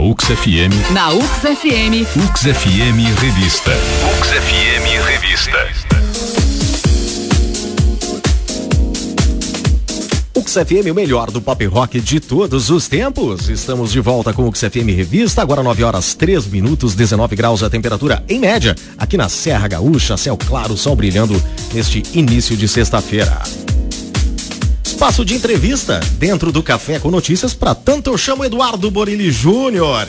UX FM. Na UX FM. UX FM Revista. UX FM Revista. UXFM, o melhor do pop rock de todos os tempos. Estamos de volta com o UXFM Revista, agora 9 horas 3 minutos, 19 graus a temperatura em média, aqui na Serra Gaúcha, céu claro, sol brilhando neste início de sexta-feira. Espaço de entrevista dentro do Café com Notícias. Para tanto, eu chamo Eduardo Borilli Júnior.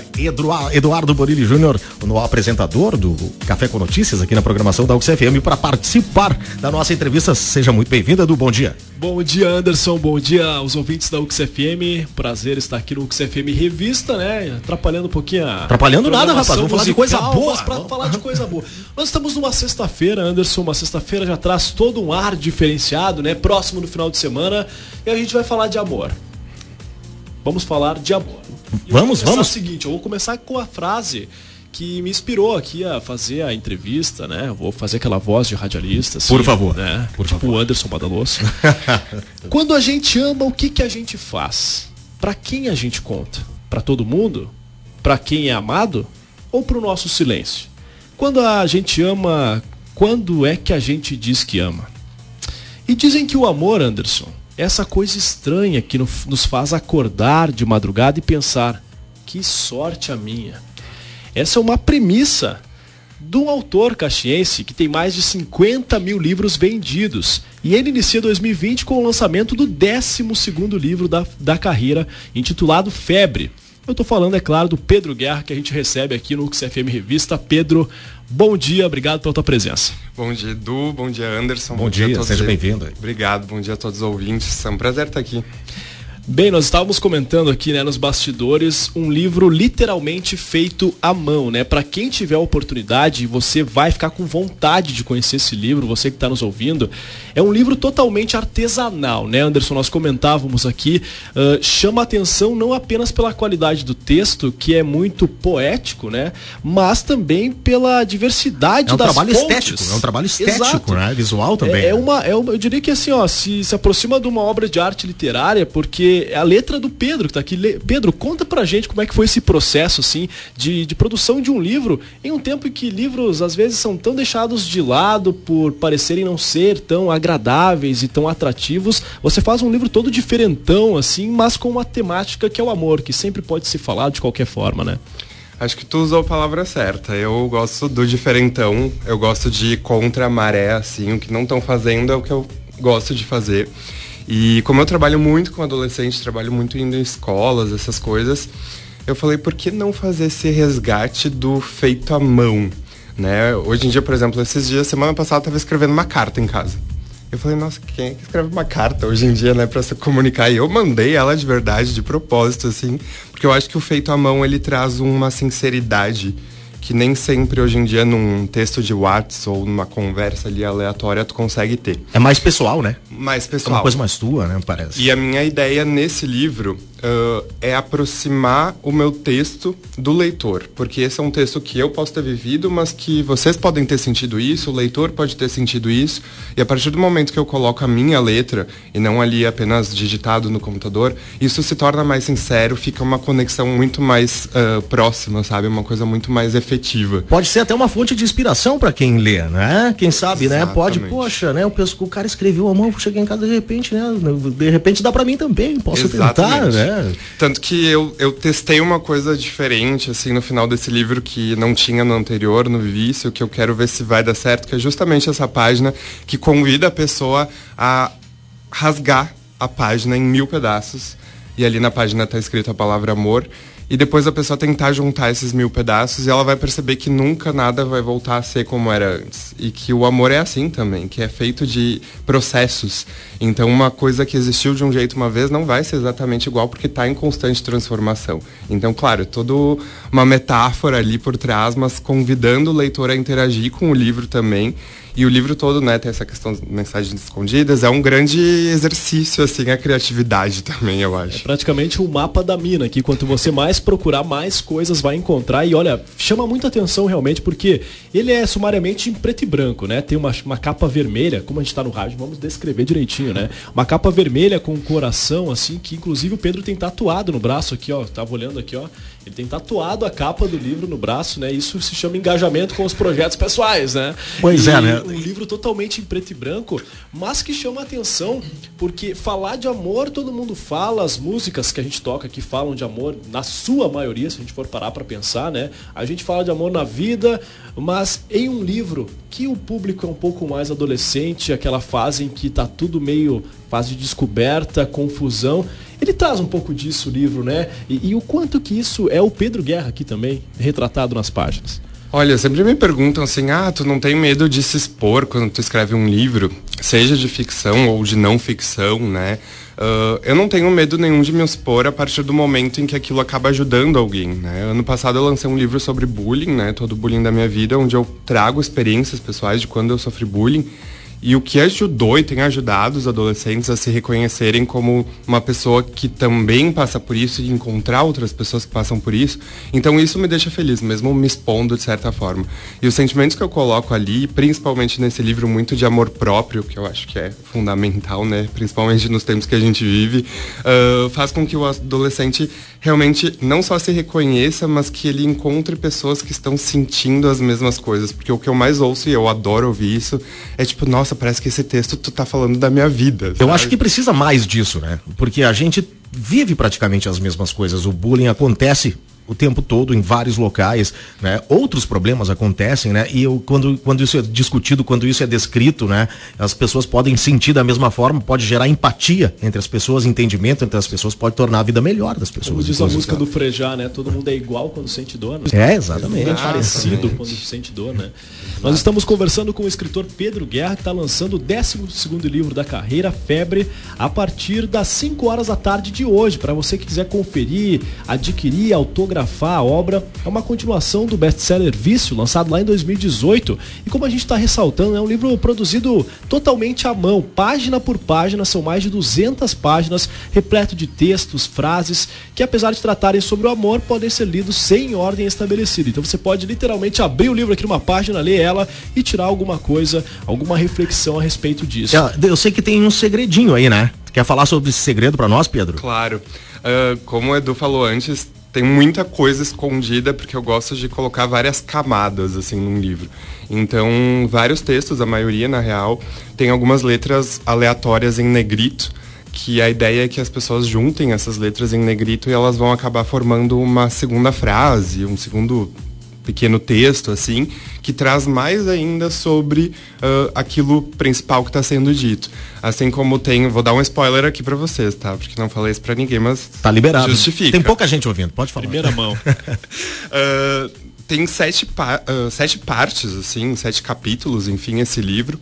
Eduardo Borilli Júnior, o apresentador do Café com Notícias aqui na programação da UXFM, para participar da nossa entrevista. Seja muito bem-vindo, Edu. Bom dia. Bom dia, Anderson. Bom dia aos ouvintes da UXFM. Prazer estar aqui no UXFM Revista, né? Atrapalhando um pouquinho a. Atrapalhando nada, rapaz. Vamos falar de coisa boa. Para falar de coisa boa. Nós estamos numa sexta-feira, Anderson. Uma sexta-feira já traz todo um ar diferenciado, né? Próximo do final de semana. E a gente vai falar de amor. Vamos falar de amor. Vamos, vamos. É o seguinte, eu vou começar com a frase que me inspirou aqui a fazer a entrevista, né? Vou fazer aquela voz de radialista. Assim, Por favor. Né? Por tipo favor. o Anderson Badaloso. Quando a gente ama, o que, que a gente faz? Para quem a gente conta? Para todo mundo? Para quem é amado? Ou para o nosso silêncio? Quando a gente ama, quando é que a gente diz que ama? E dizem que o amor, Anderson, é essa coisa estranha que nos faz acordar de madrugada e pensar: que sorte a minha. Essa é uma premissa de um autor caxiense que tem mais de 50 mil livros vendidos. E ele inicia 2020 com o lançamento do 12 livro da, da carreira, intitulado Febre. Eu estou falando, é claro, do Pedro Guerra, que a gente recebe aqui no XFM Revista. Pedro, bom dia, obrigado pela tua presença. Bom dia, Edu, bom dia, Anderson. Bom, bom dia, dia seja bem-vindo. Obrigado, bom dia a todos os ouvintes. É um prazer estar aqui. Bem, nós estávamos comentando aqui, né, nos bastidores, um livro literalmente feito à mão, né? Para quem tiver a oportunidade, você vai ficar com vontade de conhecer esse livro, você que está nos ouvindo. É um livro totalmente artesanal, né, Anderson? Nós comentávamos aqui, uh, chama atenção não apenas pela qualidade do texto, que é muito poético, né? Mas também pela diversidade é um das trabalho fontes. estético, é um trabalho estético, Exato. né? Visual também. É, é uma, é uma, eu diria que assim, ó, se, se aproxima de uma obra de arte literária, porque é a letra do Pedro que está aqui. Pedro, conta pra gente como é que foi esse processo, assim, de, de produção de um livro em um tempo em que livros, às vezes, são tão deixados de lado por parecerem não ser tão agradáveis e tão atrativos. Você faz um livro todo diferentão, assim, mas com uma temática que é o amor, que sempre pode ser falado de qualquer forma, né? Acho que tu usou a palavra certa. Eu gosto do diferentão, eu gosto de ir contra a maré, assim, o que não estão fazendo é o que eu gosto de fazer. E como eu trabalho muito com adolescente, trabalho muito indo em escolas, essas coisas, eu falei, por que não fazer esse resgate do feito à mão? Né? Hoje em dia, por exemplo, esses dias, semana passada, eu estava escrevendo uma carta em casa. Eu falei, nossa, quem é que escreve uma carta hoje em dia, né, para se comunicar? E eu mandei ela de verdade, de propósito, assim, porque eu acho que o feito à mão ele traz uma sinceridade que nem sempre hoje em dia num texto de WhatsApp ou numa conversa ali aleatória tu consegue ter. É mais pessoal, né? Mais pessoal. É uma coisa mais tua, né? Parece. E a minha ideia nesse livro uh, é aproximar o meu texto do leitor, porque esse é um texto que eu posso ter vivido, mas que vocês podem ter sentido isso, o leitor pode ter sentido isso, e a partir do momento que eu coloco a minha letra e não ali apenas digitado no computador, isso se torna mais sincero, fica uma conexão muito mais uh, próxima, sabe? Uma coisa muito mais efetiva. Pode ser até uma fonte de inspiração para quem lê, né? Quem sabe, Exatamente. né? Pode, poxa, né? Que o cara escreveu a mão, chegar em casa de repente, né? De repente dá para mim também, posso Exatamente. tentar, né? Tanto que eu, eu testei uma coisa diferente, assim, no final desse livro que não tinha no anterior, no Vício, que eu quero ver se vai dar certo, que é justamente essa página que convida a pessoa a rasgar a página em mil pedaços. E ali na página tá escrito a palavra amor e depois a pessoa tentar juntar esses mil pedaços e ela vai perceber que nunca nada vai voltar a ser como era antes. E que o amor é assim também, que é feito de processos. Então uma coisa que existiu de um jeito uma vez não vai ser exatamente igual porque está em constante transformação. Então, claro, é toda uma metáfora ali por trás, mas convidando o leitor a interagir com o livro também E o livro todo, né, tem essa questão de mensagens escondidas, é um grande exercício, assim, a criatividade também, eu acho. É praticamente um mapa da mina, que quanto você mais procurar, mais coisas vai encontrar. E olha, chama muita atenção realmente, porque ele é sumariamente em preto e branco, né? Tem uma, uma capa vermelha, como a gente tá no rádio, vamos descrever direitinho, né? Uma capa vermelha com um coração, assim, que inclusive o Pedro tem tatuado no braço aqui, ó. Tava olhando aqui, ó. Ele tem tatuado a capa do livro no braço, né? Isso se chama engajamento com os projetos pessoais, né? Pois e é, né? Um livro totalmente em preto e branco, mas que chama atenção, porque falar de amor todo mundo fala, as músicas que a gente toca aqui falam de amor, na sua maioria, se a gente for parar para pensar, né? A gente fala de amor na vida, mas em um livro que o público é um pouco mais adolescente, aquela fase em que tá tudo meio fase de descoberta, confusão. Ele traz um pouco disso o livro, né? E, e o quanto que isso é o Pedro Guerra aqui também, retratado nas páginas. Olha, sempre me perguntam assim, ah, tu não tem medo de se expor quando tu escreve um livro, seja de ficção ou de não ficção, né? Uh, eu não tenho medo nenhum de me expor a partir do momento em que aquilo acaba ajudando alguém, né? Ano passado eu lancei um livro sobre bullying, né? Todo bullying da minha vida, onde eu trago experiências pessoais de quando eu sofri bullying. E o que ajudou e tem ajudado os adolescentes a se reconhecerem como uma pessoa que também passa por isso e encontrar outras pessoas que passam por isso. Então isso me deixa feliz, mesmo me expondo de certa forma. E os sentimentos que eu coloco ali, principalmente nesse livro muito de amor próprio, que eu acho que é fundamental, né? Principalmente nos tempos que a gente vive, uh, faz com que o adolescente realmente não só se reconheça, mas que ele encontre pessoas que estão sentindo as mesmas coisas. Porque o que eu mais ouço, e eu adoro ouvir isso, é tipo, nossa, parece que esse texto tu tá falando da minha vida. Sabe? Eu acho que precisa mais disso, né? Porque a gente vive praticamente as mesmas coisas. O bullying acontece o tempo todo em vários locais, né? Outros problemas acontecem, né? E eu, quando, quando isso é discutido, quando isso é descrito, né? As pessoas podem sentir da mesma forma, pode gerar empatia entre as pessoas, entendimento entre as pessoas, pode tornar a vida melhor das pessoas. Como diz a música do Frejá, né? Todo mundo é igual quando sente dor. Né? É, exatamente. É parecido quando sente dor, né? Nós estamos conversando com o escritor Pedro Guerra, que está lançando o 12 livro da carreira, Febre, a partir das 5 horas da tarde de hoje. Para você que quiser conferir, adquirir, autografar a obra, é uma continuação do best-seller Vício, lançado lá em 2018. E como a gente está ressaltando, é um livro produzido totalmente à mão, página por página, são mais de 200 páginas, repleto de textos, frases, que apesar de tratarem sobre o amor, podem ser lidos sem ordem estabelecida. Então você pode literalmente abrir o livro aqui numa página, ler ela ela e tirar alguma coisa, alguma reflexão a respeito disso. Eu sei que tem um segredinho aí, né? Quer falar sobre esse segredo para nós, Pedro? Claro. Uh, como o Edu falou antes, tem muita coisa escondida porque eu gosto de colocar várias camadas assim num livro. Então, vários textos, a maioria na real, tem algumas letras aleatórias em negrito, que a ideia é que as pessoas juntem essas letras em negrito e elas vão acabar formando uma segunda frase, um segundo pequeno texto, assim, que traz mais ainda sobre uh, aquilo principal que está sendo dito. Assim como tem, vou dar um spoiler aqui para vocês, tá? Porque não falei isso para ninguém, mas tá liberado. Justifica. Tem pouca gente ouvindo, pode falar. Primeira mão. uh, tem sete, pa uh, sete partes, assim, sete capítulos, enfim, esse livro.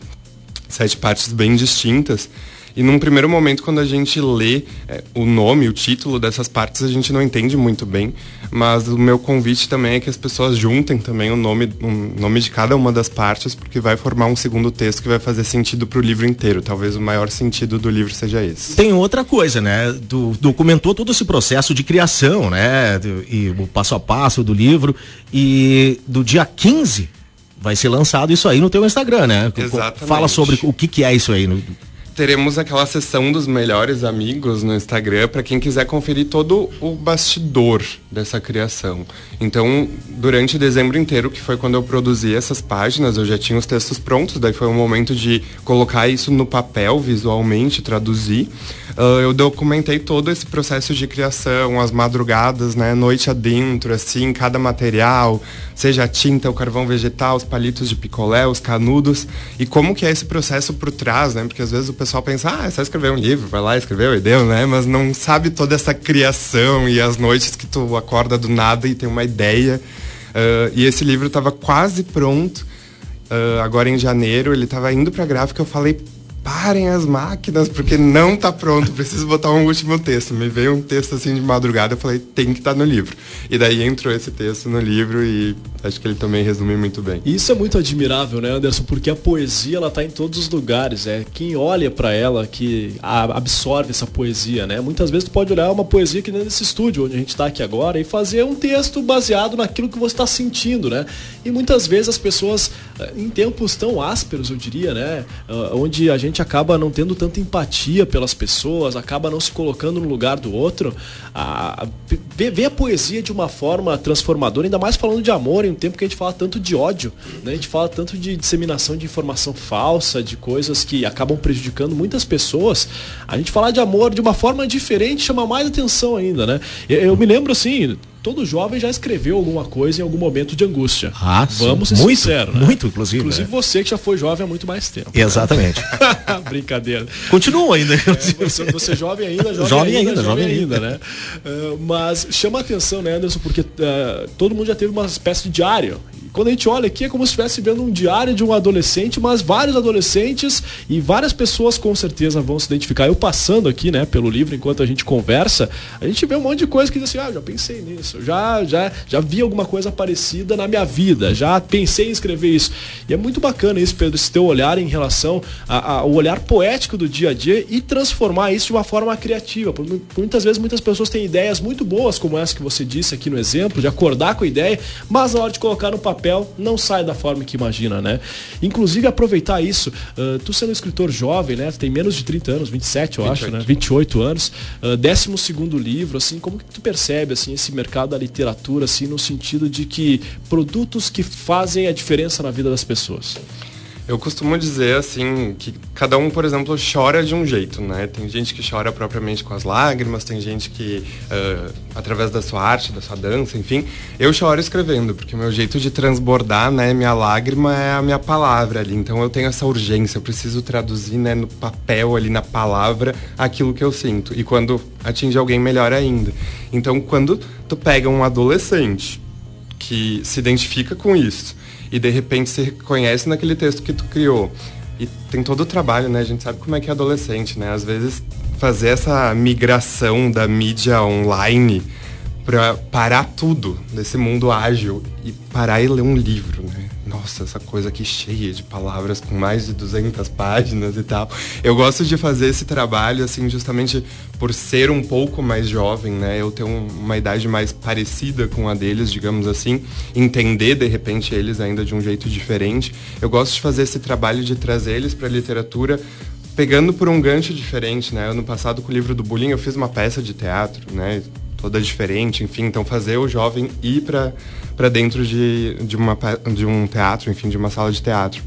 Sete partes bem distintas. E num primeiro momento, quando a gente lê é, o nome, o título dessas partes, a gente não entende muito bem. Mas o meu convite também é que as pessoas juntem também o nome, o nome de cada uma das partes, porque vai formar um segundo texto que vai fazer sentido para o livro inteiro. Talvez o maior sentido do livro seja esse. Tem outra coisa, né? Do, documentou todo esse processo de criação, né? Do, e o passo a passo do livro. E do dia 15 vai ser lançado isso aí no teu Instagram, né? Exatamente. Fala sobre o que, que é isso aí. No teremos aquela sessão dos melhores amigos no Instagram para quem quiser conferir todo o bastidor dessa criação. Então, durante dezembro inteiro, que foi quando eu produzi essas páginas, eu já tinha os textos prontos, daí foi o momento de colocar isso no papel visualmente, traduzir. Uh, eu documentei todo esse processo de criação, as madrugadas, né, noite adentro, assim, cada material, seja a tinta, o carvão vegetal, os palitos de picolé, os canudos, e como que é esse processo por trás, né? Porque às vezes o pessoal pensa, ah, é só escrever um livro, vai lá, escreveu e deu, né? Mas não sabe toda essa criação e as noites que tu acorda do nada e tem uma ideia. Uh, e esse livro estava quase pronto. Uh, agora em janeiro, ele estava indo para a gráfica, eu falei, parem as máquinas, porque não tá pronto, preciso botar um último texto. Me veio um texto assim de madrugada, eu falei, tem que estar tá no livro. E daí entrou esse texto no livro e acho que ele também resume muito bem. Isso é muito admirável, né, Anderson? Porque a poesia, ela tá em todos os lugares. É quem olha para ela que absorve essa poesia, né? Muitas vezes tu pode olhar uma poesia que nesse estúdio, onde a gente está aqui agora, e fazer um texto baseado naquilo que você está sentindo, né? E muitas vezes as pessoas, eh, em tempos tão ásperos, eu diria, né? Ah, onde a gente acaba não tendo tanta empatia pelas pessoas, acaba não se colocando no lugar do outro, a, ver, ver a poesia de uma forma transformadora, ainda mais falando de amor, em um tempo que a gente fala tanto de ódio, né? A gente fala tanto de disseminação de informação falsa, de coisas que acabam prejudicando muitas pessoas. A gente falar de amor de uma forma diferente chama mais atenção ainda, né? Eu, eu me lembro assim, todo jovem já escreveu alguma coisa em algum momento de angústia. Ah, Vamos ser muito, sinceros, né? Muito, inclusive. Inclusive né? você que já foi jovem há muito mais tempo. Né? Exatamente. Né? Brincadeira. Continua ainda. É, você, você, é jovem ainda, jovem, jovem ainda, ainda, jovem ainda, ainda né? Uh, mas chama a atenção, né, Anderson, porque uh, todo mundo já teve uma espécie de diário quando a gente olha aqui é como se estivesse vendo um diário de um adolescente, mas vários adolescentes e várias pessoas com certeza vão se identificar. Eu passando aqui, né, pelo livro enquanto a gente conversa, a gente vê um monte de coisa que diz assim, ah, já pensei nisso, já já já vi alguma coisa parecida na minha vida, já pensei em escrever isso. E é muito bacana isso, Pedro, esse teu olhar em relação ao olhar poético do dia a dia e transformar isso de uma forma criativa. Muitas vezes muitas pessoas têm ideias muito boas, como essa que você disse aqui no exemplo, de acordar com a ideia, mas na hora de colocar no papel papel não sai da forma que imagina, né? Inclusive aproveitar isso, uh, tu sendo um escritor jovem, né? tem menos de 30 anos, 27 eu 28. acho, né? 28 anos, uh, décimo segundo livro, assim, como que tu percebe assim esse mercado da literatura assim no sentido de que produtos que fazem a diferença na vida das pessoas? Eu costumo dizer assim que cada um, por exemplo, chora de um jeito, né? Tem gente que chora propriamente com as lágrimas, tem gente que uh, através da sua arte, da sua dança, enfim. Eu choro escrevendo porque o meu jeito de transbordar, né, minha lágrima é a minha palavra ali. Então eu tenho essa urgência, eu preciso traduzir, né, no papel ali na palavra aquilo que eu sinto. E quando atinge alguém melhor ainda. Então quando tu pega um adolescente que se identifica com isso e de repente se reconhece naquele texto que tu criou. E tem todo o trabalho, né? A gente sabe como é que é adolescente, né? Às vezes fazer essa migração da mídia online para parar tudo desse mundo ágil e parar e ler um livro, né? Nossa, essa coisa aqui cheia de palavras com mais de 200 páginas e tal. Eu gosto de fazer esse trabalho, assim, justamente por ser um pouco mais jovem, né? Eu tenho uma idade mais parecida com a deles, digamos assim, entender de repente eles ainda de um jeito diferente. Eu gosto de fazer esse trabalho de trazer eles para a literatura pegando por um gancho diferente, né? Ano passado com o livro do Bullying eu fiz uma peça de teatro, né? Toda diferente, enfim, então fazer o jovem ir para dentro de, de, uma, de um teatro, enfim, de uma sala de teatro.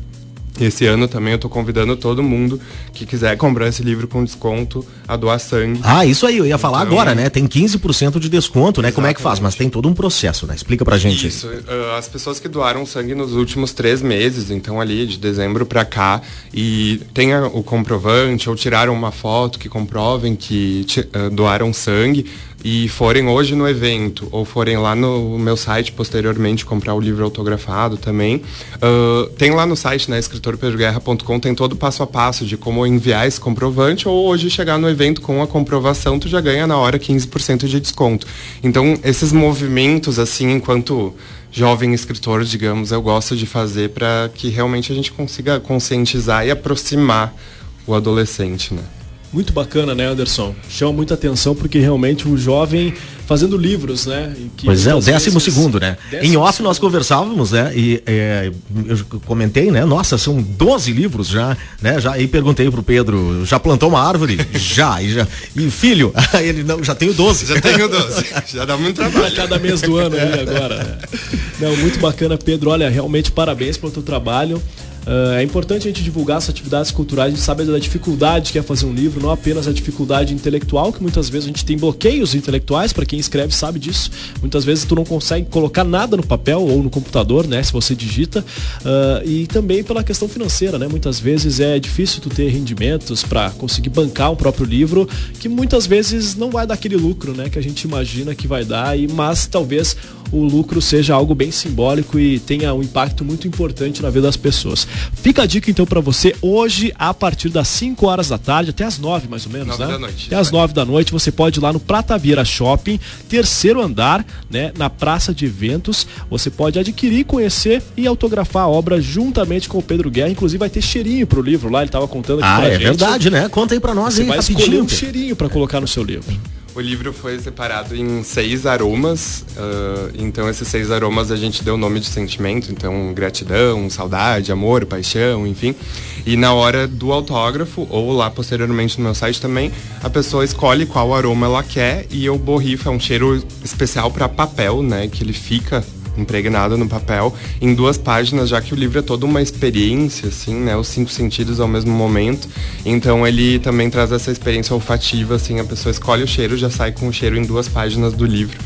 Esse ano também eu estou convidando todo mundo que quiser comprar esse livro com desconto a doar sangue. Ah, isso aí, eu ia falar então, agora, né? Tem 15% de desconto, né? Exatamente. Como é que faz? Mas tem todo um processo, né? Explica pra gente. Isso, uh, as pessoas que doaram sangue nos últimos três meses, então ali de dezembro para cá, e tenha o comprovante ou tiraram uma foto que comprovem que uh, doaram sangue, e forem hoje no evento ou forem lá no meu site posteriormente comprar o livro autografado também, uh, tem lá no site, né, escritorpedroguerra.com, tem todo o passo a passo de como enviar esse comprovante ou hoje chegar no evento com a comprovação, tu já ganha na hora 15% de desconto. Então, esses movimentos, assim, enquanto jovem escritor, digamos, eu gosto de fazer para que realmente a gente consiga conscientizar e aproximar o adolescente, né? Muito bacana, né, Anderson? Chama muita atenção porque realmente o jovem fazendo livros, né? pois é, o décimo vezes... segundo, né? Décimo em off nós conversávamos, né? E é, eu comentei, né? Nossa, são 12 livros já, né? Já, e perguntei pro Pedro, já plantou uma árvore? já, e já. E filho? ele, não, já tenho 12. Já tenho 12. já dá muito trabalho. cada mês do ano aí agora. Né? Não, muito bacana, Pedro. Olha, realmente parabéns pelo teu trabalho. Uh, é importante a gente divulgar essas atividades culturais, a gente sabe da dificuldade que é fazer um livro, não apenas a dificuldade intelectual, que muitas vezes a gente tem bloqueios intelectuais, para quem escreve sabe disso. Muitas vezes tu não consegue colocar nada no papel ou no computador, né, se você digita. Uh, e também pela questão financeira, né? Muitas vezes é difícil tu ter rendimentos para conseguir bancar um próprio livro, que muitas vezes não vai dar aquele lucro, né, que a gente imagina que vai dar, e mas talvez o lucro seja algo bem simbólico e tenha um impacto muito importante na vida das pessoas. Fica a dica então para você hoje a partir das 5 horas da tarde até as 9 mais ou menos, 9 né? da noite, Até as vai. 9 da noite você pode ir lá no Prata Vieira Shopping, terceiro andar, né, na praça de eventos. Você pode adquirir, conhecer e autografar a obra juntamente com o Pedro Guerra. Inclusive vai ter cheirinho pro livro lá, ele tava contando aqui Ah, pra é gente. verdade, né? Conta aí pra nós Você aí, vai escolher rapidinho. um cheirinho para colocar no seu livro. O livro foi separado em seis aromas, ah, então esses seis aromas a gente deu nome de sentimento, então gratidão, saudade, amor, paixão, enfim. E na hora do autógrafo, ou lá posteriormente no meu site também, a pessoa escolhe qual aroma ela quer e eu borrifo, é um cheiro especial para papel, né, que ele fica impregnado no papel em duas páginas, já que o livro é toda uma experiência, assim, né? Os cinco sentidos ao mesmo momento. Então ele também traz essa experiência olfativa, assim, a pessoa escolhe o cheiro, já sai com o cheiro em duas páginas do livro.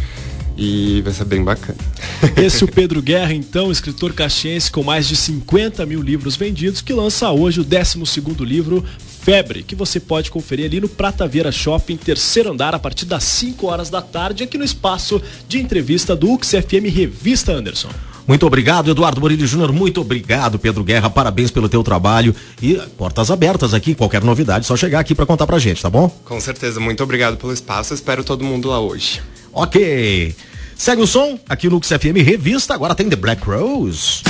E vai ser bem bacana. Esse é o Pedro Guerra, então, escritor caxiense com mais de 50 mil livros vendidos, que lança hoje o 12º livro, Febre, que você pode conferir ali no Prata Vieira Shopping, terceiro andar, a partir das 5 horas da tarde, aqui no espaço de entrevista do Ux FM Revista Anderson. Muito obrigado, Eduardo Morilho Júnior. Muito obrigado, Pedro Guerra. Parabéns pelo teu trabalho. E portas abertas aqui. Qualquer novidade, só chegar aqui pra contar pra gente, tá bom? Com certeza, muito obrigado pelo espaço, espero todo mundo lá hoje. Ok. Segue o som aqui no Lux FM Revista. Agora tem The Black Rose.